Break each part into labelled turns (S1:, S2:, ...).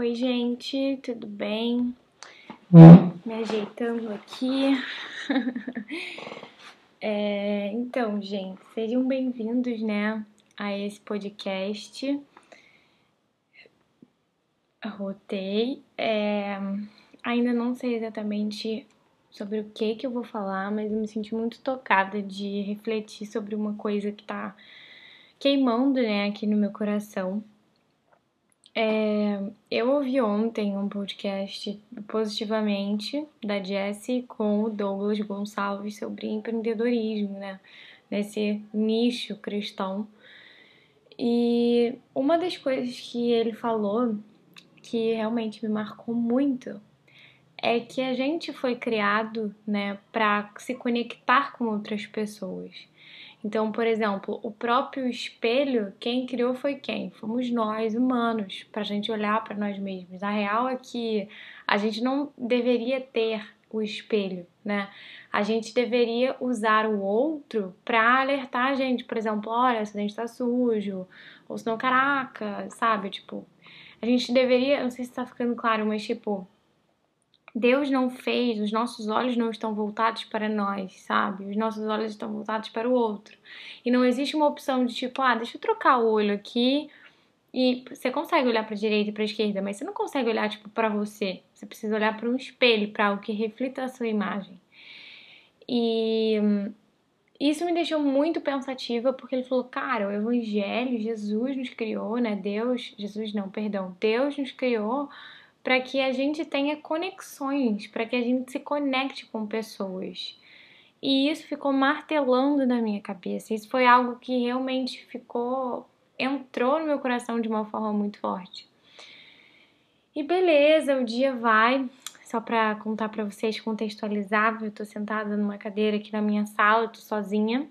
S1: Oi, gente, tudo bem? Me ajeitando aqui. é, então, gente, sejam bem-vindos, né, a esse podcast. Rotei. É, ainda não sei exatamente sobre o que que eu vou falar, mas eu me senti muito tocada de refletir sobre uma coisa que tá queimando, né, aqui no meu coração. É, eu ouvi ontem um podcast positivamente da Jessie com o Douglas Gonçalves sobre empreendedorismo, né? Nesse nicho cristão. E uma das coisas que ele falou que realmente me marcou muito é que a gente foi criado, né, para se conectar com outras pessoas. Então, por exemplo, o próprio espelho, quem criou foi quem? Fomos nós, humanos, para a gente olhar para nós mesmos. A real é que a gente não deveria ter o espelho, né? A gente deveria usar o outro para alertar a gente, por exemplo, olha, esse dente tá sujo, ou senão, caraca, sabe? Tipo, a gente deveria, não sei se tá ficando claro, mas tipo, Deus não fez, os nossos olhos não estão voltados para nós, sabe? Os nossos olhos estão voltados para o outro. E não existe uma opção de tipo, ah, deixa eu trocar o olho aqui. E você consegue olhar para a direita e para a esquerda, mas você não consegue olhar tipo para você. Você precisa olhar para um espelho, para algo que reflita a sua imagem. E isso me deixou muito pensativa, porque ele falou, cara, o evangelho, Jesus nos criou, né? Deus, Jesus não, perdão, Deus nos criou para que a gente tenha conexões, para que a gente se conecte com pessoas. E isso ficou martelando na minha cabeça. Isso foi algo que realmente ficou entrou no meu coração de uma forma muito forte. E beleza, o dia vai. Só para contar para vocês, contextualizar, eu tô sentada numa cadeira aqui na minha sala, tô sozinha.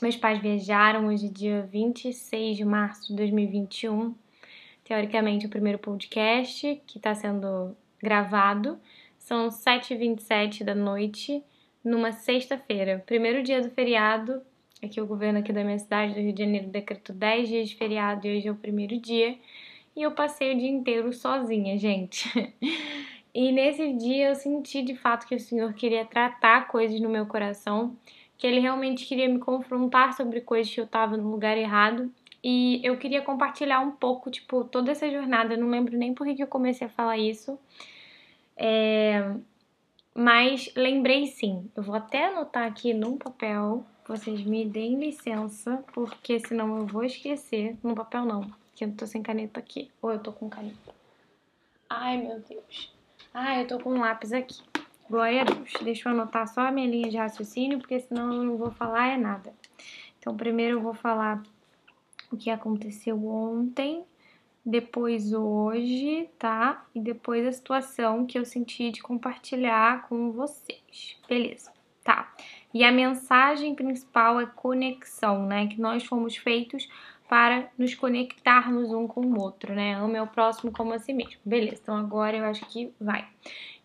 S1: Meus pais viajaram hoje, dia 26 de março de 2021 teoricamente, o primeiro podcast que está sendo gravado. São 7h27 da noite, numa sexta-feira, primeiro dia do feriado. Aqui o governo aqui da minha cidade, do Rio de Janeiro, decretou 10 dias de feriado e hoje é o primeiro dia. E eu passei o dia inteiro sozinha, gente. E nesse dia eu senti de fato que o Senhor queria tratar coisas no meu coração, que Ele realmente queria me confrontar sobre coisas que eu estava no lugar errado e eu queria compartilhar um pouco, tipo, toda essa jornada. Eu não lembro nem por que eu comecei a falar isso. É... Mas lembrei sim. Eu vou até anotar aqui num papel. Vocês me deem licença, porque senão eu vou esquecer. No papel não, que eu tô sem caneta aqui. Ou eu tô com caneta. Ai, meu Deus. Ai, eu tô com um lápis aqui. Glória a Deus. Deixa eu anotar só a minha linha de raciocínio, porque senão eu não vou falar é nada. Então, primeiro eu vou falar o que aconteceu ontem, depois hoje, tá? E depois a situação que eu senti de compartilhar com vocês. Beleza, tá. E a mensagem principal é conexão, né? Que nós fomos feitos para nos conectarmos um com o outro, né? Ame ao próximo como a si mesmo. Beleza, então agora eu acho que vai.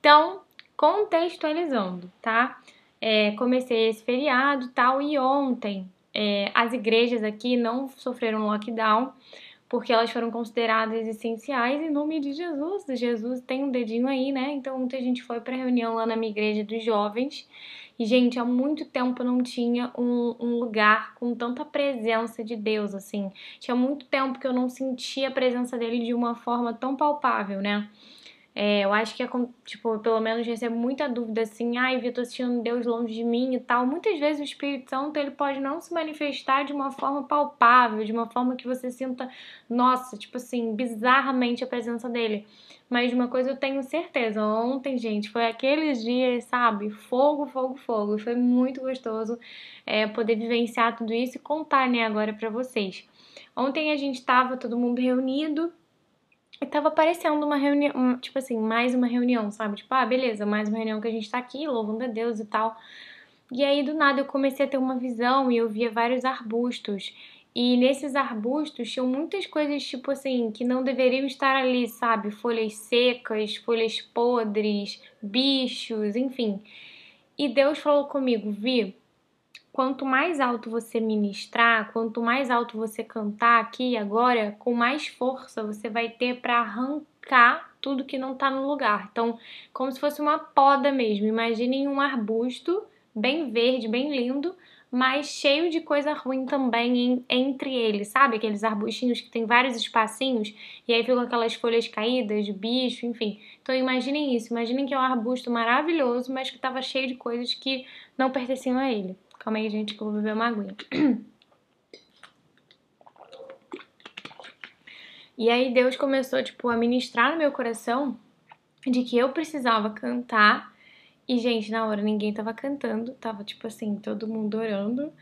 S1: Então, contextualizando, tá? É, comecei esse feriado e tal, e ontem é, as igrejas aqui não sofreram lockdown porque elas foram consideradas essenciais em nome de Jesus. Jesus tem um dedinho aí, né? Então muita gente foi para reunião lá na minha igreja dos jovens. E, gente, há muito tempo não tinha um, um, lugar com tanta presença de Deus, assim. Tinha muito tempo que eu não sentia a presença dele de uma forma tão palpável, né? É, eu acho que é, tipo, pelo menos recebo muita dúvida assim, ai, Vitor, assistindo Deus longe de mim e tal. Muitas vezes o Espírito Santo ele pode não se manifestar de uma forma palpável, de uma forma que você sinta, nossa, tipo assim, bizarramente a presença dele. Mas de uma coisa eu tenho certeza, ontem, gente, foi aqueles dias, sabe? Fogo, fogo, fogo. Foi muito gostoso é, poder vivenciar tudo isso e contar, né, agora para vocês. Ontem a gente tava todo mundo reunido e tava parecendo uma reunião, tipo assim, mais uma reunião, sabe? Tipo, ah, beleza, mais uma reunião que a gente tá aqui, louvando a Deus e tal. E aí, do nada, eu comecei a ter uma visão e eu via vários arbustos. E nesses arbustos tinham muitas coisas, tipo assim, que não deveriam estar ali, sabe? Folhas secas, folhas podres, bichos, enfim. E Deus falou comigo, Vi, quanto mais alto você ministrar, quanto mais alto você cantar aqui agora, com mais força você vai ter para arrancar tudo que não tá no lugar. Então, como se fosse uma poda mesmo. Imaginem um arbusto bem verde, bem lindo, mas cheio de coisa ruim também em, entre eles, sabe? Aqueles arbustinhos que tem vários espacinhos e aí ficam aquelas folhas caídas, bicho, enfim. Então imaginem isso, imaginem que é um arbusto maravilhoso, mas que estava cheio de coisas que não pertenciam a ele. Calma aí, gente, que eu vou beber uma aguinha. E aí Deus começou, tipo, a ministrar no meu coração de que eu precisava cantar. E, gente, na hora ninguém tava cantando, tava, tipo assim, todo mundo orando.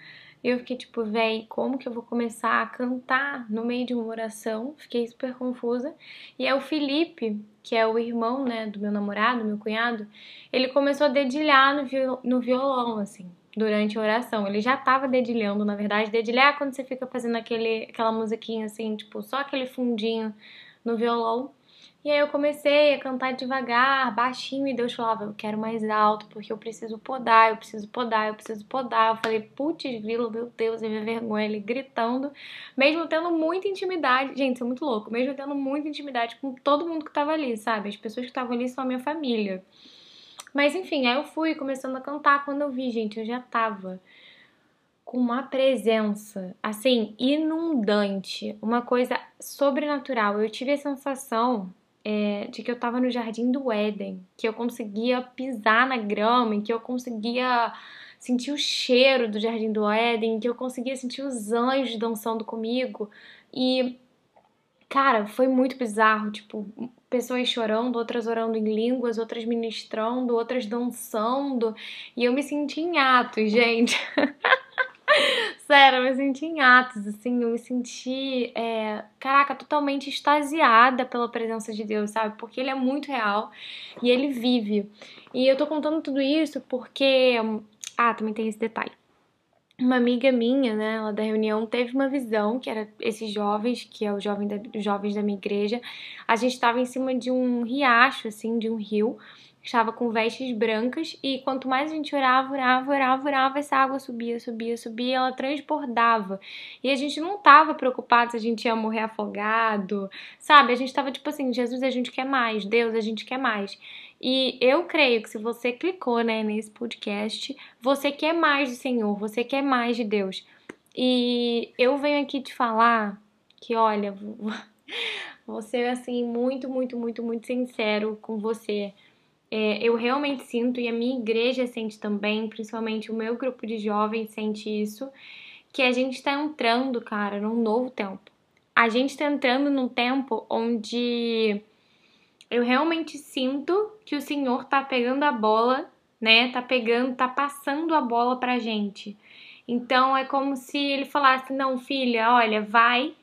S1: E eu fiquei tipo, véi, como que eu vou começar a cantar no meio de uma oração? Fiquei super confusa. E aí o Felipe, que é o irmão, né, do meu namorado, meu cunhado, ele começou a dedilhar no violão, assim durante a oração. Ele já estava dedilhando, na verdade. Dedilhar é quando você fica fazendo aquele, aquela musiquinha assim, tipo, só aquele fundinho no violão. E aí eu comecei a cantar devagar, baixinho, e Deus falava, eu quero mais alto, porque eu preciso podar, eu preciso podar, eu preciso podar. Eu falei, putz, grilo, meu Deus, eu me vergonha, ele gritando, mesmo tendo muita intimidade. Gente, isso é muito louco, mesmo tendo muita intimidade com todo mundo que tava ali, sabe? As pessoas que estavam ali são a minha família. Mas enfim, aí eu fui começando a cantar. Quando eu vi, gente, eu já tava com uma presença assim inundante, uma coisa sobrenatural. Eu tive a sensação é, de que eu tava no jardim do Éden, que eu conseguia pisar na grama, que eu conseguia sentir o cheiro do jardim do Éden, que eu conseguia sentir os anjos dançando comigo. E cara, foi muito bizarro, tipo, pessoas chorando, outras orando em línguas, outras ministrando, outras dançando. E eu me senti em atos, gente. Sério, eu me senti em atos, assim, eu me senti, é, caraca, totalmente extasiada pela presença de Deus, sabe? Porque Ele é muito real e Ele vive. E eu tô contando tudo isso porque. Ah, também tem esse detalhe uma amiga minha, né, lá da reunião, teve uma visão que era esses jovens, que é o jovem da, os jovens da minha igreja. A gente estava em cima de um riacho, assim, de um rio, estava com vestes brancas e quanto mais a gente orava, orava, orava, orava, essa água subia, subia, subia, ela transbordava. E a gente não tava preocupado se a gente ia morrer afogado, sabe? A gente tava tipo assim, Jesus, a gente quer mais, Deus, a gente quer mais. E eu creio que se você clicou, né, nesse podcast, você quer mais do Senhor, você quer mais de Deus. E eu venho aqui te falar que, olha, você assim muito, muito, muito, muito sincero com você é, eu realmente sinto, e a minha igreja sente também, principalmente o meu grupo de jovens sente isso, que a gente está entrando, cara, num novo tempo. A gente está entrando num tempo onde eu realmente sinto que o Senhor tá pegando a bola, né? Tá pegando, tá passando a bola pra gente. Então é como se ele falasse: "Não, filha, olha, vai,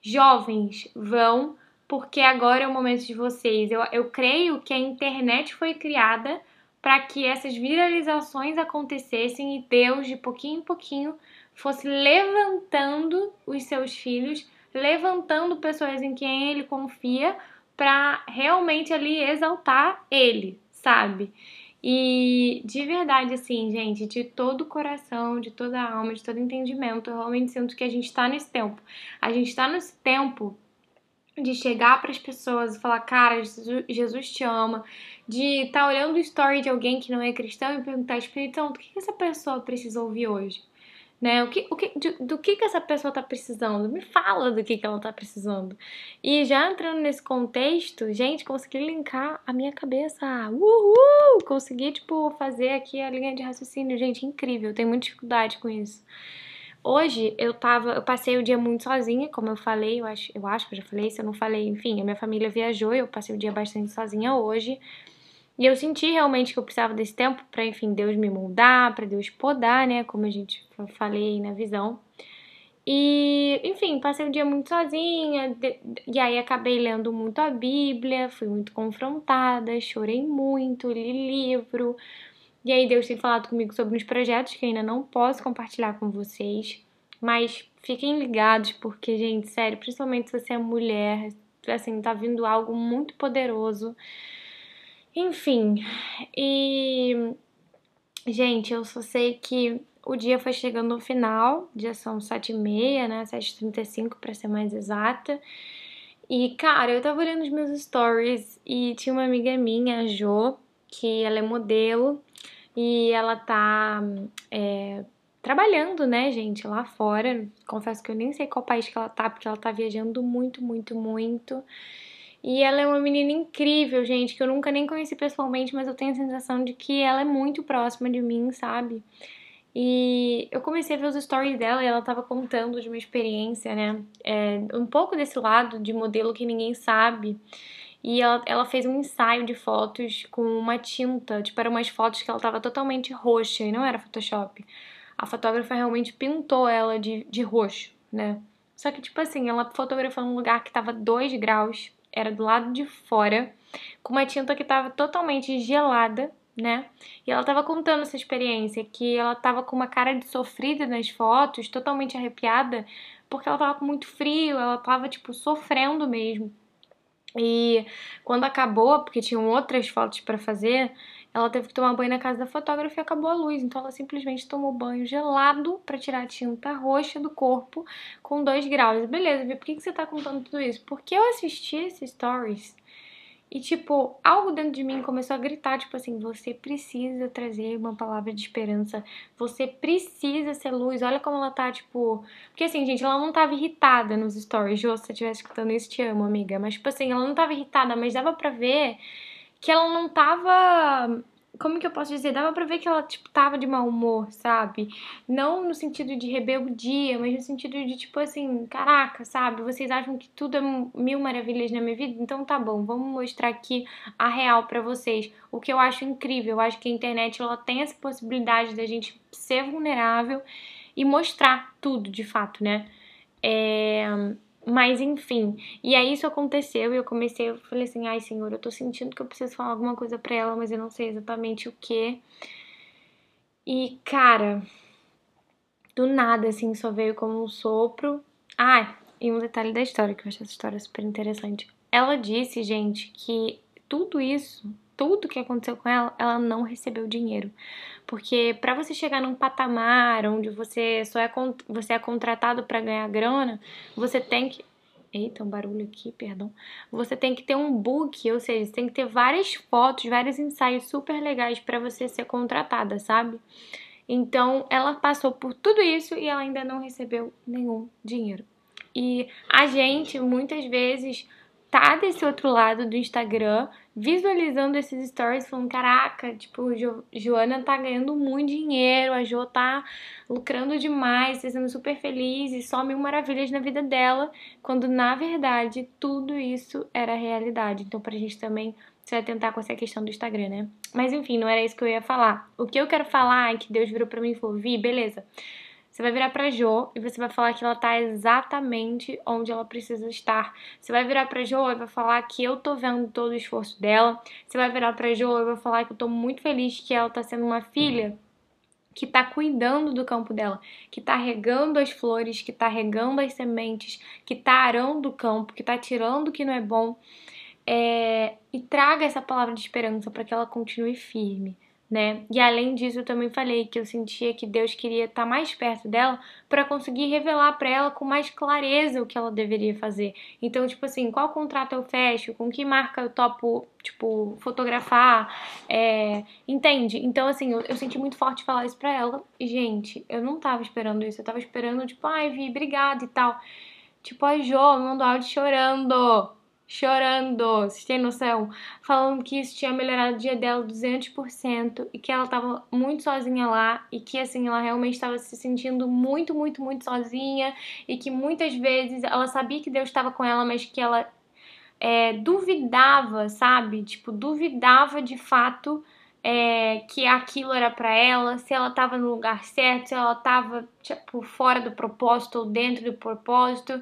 S1: jovens, vão porque agora é o momento de vocês. Eu, eu creio que a internet foi criada para que essas viralizações acontecessem e Deus, de pouquinho em pouquinho, fosse levantando os seus filhos, levantando pessoas em quem ele confia, para realmente ali exaltar ele, sabe? E de verdade, assim, gente, de todo o coração, de toda a alma, de todo entendimento, eu realmente sinto que a gente está nesse tempo. A gente está nesse tempo de chegar para as pessoas e falar, cara, Jesus te ama, de estar tá olhando o story de alguém que não é cristão e perguntar, Espírito, do que essa pessoa precisa ouvir hoje? Né? O que, o que, de, do que, que essa pessoa está precisando? Me fala do que, que ela está precisando. E já entrando nesse contexto, gente, consegui linkar a minha cabeça. Uhul! Consegui, tipo, fazer aqui a linha de raciocínio. Gente, incrível. Eu tenho muita dificuldade com isso. Hoje eu tava, eu passei o dia muito sozinha, como eu falei, eu acho, eu acho que eu já falei, se eu não falei, enfim, a minha família viajou, eu passei o dia bastante sozinha hoje. E eu senti realmente que eu precisava desse tempo para, enfim, Deus me moldar, para Deus podar, né, como a gente falei na visão. E, enfim, passei o dia muito sozinha, e aí acabei lendo muito a Bíblia, fui muito confrontada, chorei muito, li livro, e aí Deus tem falado comigo sobre uns projetos que ainda não posso compartilhar com vocês, mas fiquem ligados porque, gente, sério, principalmente se você é mulher, assim, tá vindo algo muito poderoso. Enfim, e gente, eu só sei que o dia foi chegando no final, dia são 7h30, né? 7h35 para ser mais exata. E, cara, eu tava olhando os meus stories e tinha uma amiga minha, a Jo, que ela é modelo e ela tá é, trabalhando, né, gente, lá fora. Confesso que eu nem sei qual país que ela tá, porque ela tá viajando muito, muito, muito. E ela é uma menina incrível, gente, que eu nunca nem conheci pessoalmente, mas eu tenho a sensação de que ela é muito próxima de mim, sabe? E eu comecei a ver os stories dela e ela tava contando de uma experiência, né? É, um pouco desse lado de modelo que ninguém sabe. E ela, ela fez um ensaio de fotos com uma tinta, tipo, eram umas fotos que ela tava totalmente roxa e não era Photoshop. A fotógrafa realmente pintou ela de, de roxo, né? Só que, tipo assim, ela fotografou num lugar que tava 2 graus, era do lado de fora, com uma tinta que tava totalmente gelada, né? E ela tava contando essa experiência, que ela tava com uma cara de sofrida nas fotos, totalmente arrepiada, porque ela tava com muito frio, ela tava, tipo, sofrendo mesmo. E quando acabou, porque tinham outras fotos para fazer, ela teve que tomar banho na casa da fotógrafa e acabou a luz. Então ela simplesmente tomou banho gelado para tirar a tinta roxa do corpo com 2 graus. Beleza, por que, que você tá contando tudo isso? Porque eu assisti esses stories e, tipo, algo dentro de mim começou a gritar, tipo assim, você precisa trazer uma palavra de esperança. Você precisa ser luz. Olha como ela tá, tipo. Porque assim, gente, ela não tava irritada nos stories. Jô, se você estiver escutando isso, te amo, amiga. Mas, tipo assim, ela não tava irritada, mas dava pra ver que ela não tava como que eu posso dizer? Dava pra ver que ela, tipo, tava de mau humor, sabe? Não no sentido de rebeldia, mas no sentido de, tipo assim, caraca, sabe? Vocês acham que tudo é mil maravilhas na minha vida? Então tá bom, vamos mostrar aqui a real para vocês. O que eu acho incrível, eu acho que a internet, ela tem essa possibilidade da gente ser vulnerável e mostrar tudo, de fato, né? É mas enfim, e aí isso aconteceu e eu comecei, eu falei assim, ai senhor, eu tô sentindo que eu preciso falar alguma coisa pra ela, mas eu não sei exatamente o que. E cara, do nada assim, só veio como um sopro. Ah, e um detalhe da história, que eu acho essa história super interessante. Ela disse, gente, que tudo isso, tudo que aconteceu com ela, ela não recebeu dinheiro. Porque para você chegar num patamar onde você só é você é contratado para ganhar grana, você tem que Eita, um barulho aqui, perdão. Você tem que ter um book, ou seja, você tem que ter várias fotos, vários ensaios super legais para você ser contratada, sabe? Então, ela passou por tudo isso e ela ainda não recebeu nenhum dinheiro. E a gente muitas vezes tá desse outro lado do Instagram, visualizando esses stories, falando: caraca, tipo, jo Joana tá ganhando muito dinheiro, a Jo tá lucrando demais, tá sendo super feliz e só mil maravilhas na vida dela, quando na verdade tudo isso era realidade. Então, pra gente também se atentar com essa questão do Instagram, né? Mas enfim, não era isso que eu ia falar. O que eu quero falar é que Deus virou pra mim e falou: Vi, beleza. Você vai virar pra Jo e você vai falar que ela tá exatamente onde ela precisa estar. Você vai virar pra Jo e vai falar que eu tô vendo todo o esforço dela. Você vai virar pra Jo e vai falar que eu tô muito feliz que ela tá sendo uma filha que tá cuidando do campo dela, que tá regando as flores, que tá regando as sementes, que tá arando o campo, que tá tirando o que não é bom. É... E traga essa palavra de esperança para que ela continue firme né? E além disso, eu também falei que eu sentia que Deus queria estar mais perto dela para conseguir revelar para ela com mais clareza o que ela deveria fazer. Então, tipo assim, qual contrato eu fecho, com que marca eu topo, tipo, fotografar, é... entende? Então, assim, eu, eu, senti muito forte falar isso pra ela. E, gente, eu não tava esperando isso, eu tava esperando, tipo, ai, Vi, obrigada e tal. Tipo, a Jo mandou áudio chorando chorando, vocês têm noção? Falando que isso tinha melhorado o dia dela 200% e que ela tava muito sozinha lá e que assim, ela realmente estava se sentindo muito, muito, muito sozinha e que muitas vezes ela sabia que Deus estava com ela, mas que ela é, duvidava, sabe? Tipo, duvidava de fato é, que aquilo era para ela, se ela estava no lugar certo, se ela estava tipo, fora do propósito ou dentro do propósito.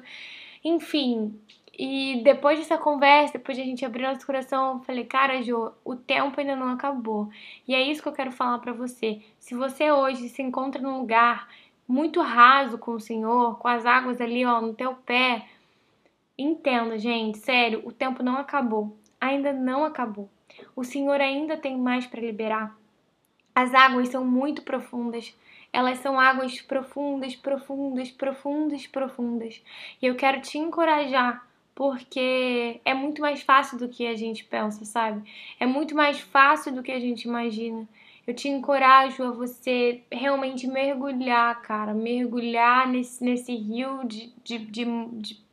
S1: Enfim, e depois dessa conversa, depois de a gente abrir nosso coração, eu falei, cara, Jo, o tempo ainda não acabou. E é isso que eu quero falar para você. Se você hoje se encontra num lugar muito raso com o Senhor, com as águas ali, ó, no teu pé, entenda, gente, sério, o tempo não acabou. Ainda não acabou. O Senhor ainda tem mais para liberar. As águas são muito profundas elas são águas profundas, profundas, profundas, profundas. E eu quero te encorajar porque é muito mais fácil do que a gente pensa, sabe? É muito mais fácil do que a gente imagina. Eu te encorajo a você realmente mergulhar, cara, mergulhar nesse, nesse rio de, de, de, de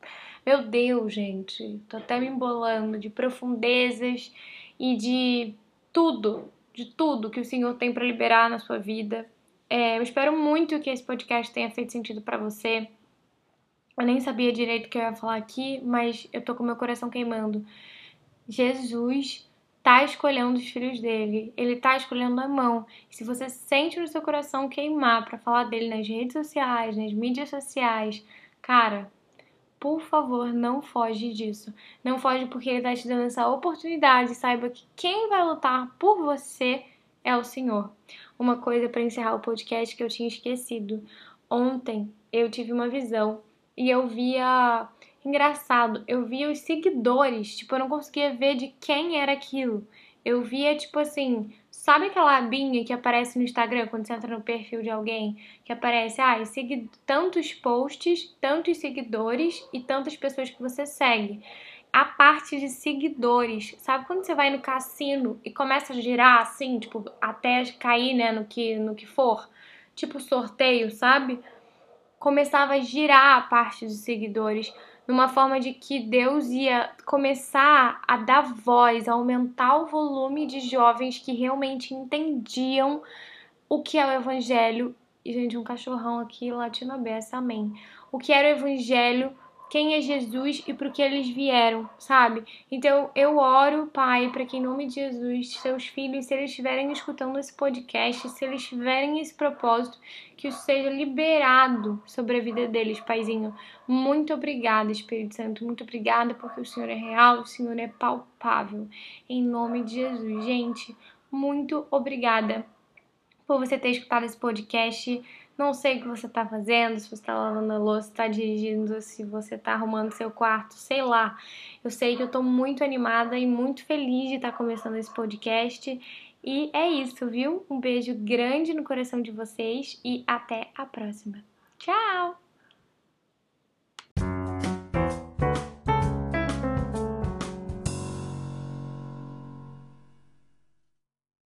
S1: meu Deus, gente, tô até me embolando de profundezas e de tudo, de tudo que o Senhor tem para liberar na sua vida. É, eu espero muito que esse podcast tenha feito sentido para você. Eu nem sabia direito o que eu ia falar aqui, mas eu tô com meu coração queimando. Jesus tá escolhendo os filhos dele, ele tá escolhendo a mão. E se você sente no seu coração queimar para falar dele nas redes sociais, nas mídias sociais, cara, por favor, não foge disso. Não foge porque ele está te dando essa oportunidade. Saiba que quem vai lutar por você é o Senhor. Uma coisa para encerrar o podcast que eu tinha esquecido. Ontem eu tive uma visão e eu via. Engraçado, eu via os seguidores, tipo, eu não conseguia ver de quem era aquilo. Eu via, tipo assim, Sabe aquela abinha que aparece no Instagram quando você entra no perfil de alguém? Que aparece, ah, segui tantos posts, tantos seguidores e tantas pessoas que você segue. A parte de seguidores, sabe quando você vai no cassino e começa a girar assim, tipo, até cair, né, no que, no que for? Tipo sorteio, sabe? Começava a girar a parte de seguidores numa forma de que Deus ia começar a dar voz, a aumentar o volume de jovens que realmente entendiam o que é o evangelho. E, gente, um cachorrão aqui latino aberto, amém. O que era o evangelho quem é Jesus e para que eles vieram, sabe? Então eu oro, Pai, para que em nome de Jesus, seus filhos, se eles estiverem escutando esse podcast, se eles tiverem esse propósito, que isso seja liberado sobre a vida deles, Paizinho. Muito obrigada, Espírito Santo, muito obrigada porque o Senhor é real, o Senhor é palpável. Em nome de Jesus, gente, muito obrigada por você ter escutado esse podcast. Não sei o que você está fazendo, se você está lavando a louça, está dirigindo, se você está arrumando seu quarto, sei lá. Eu sei que eu estou muito animada e muito feliz de estar tá começando esse podcast. E é isso, viu? Um beijo grande no coração de vocês e até a próxima. Tchau!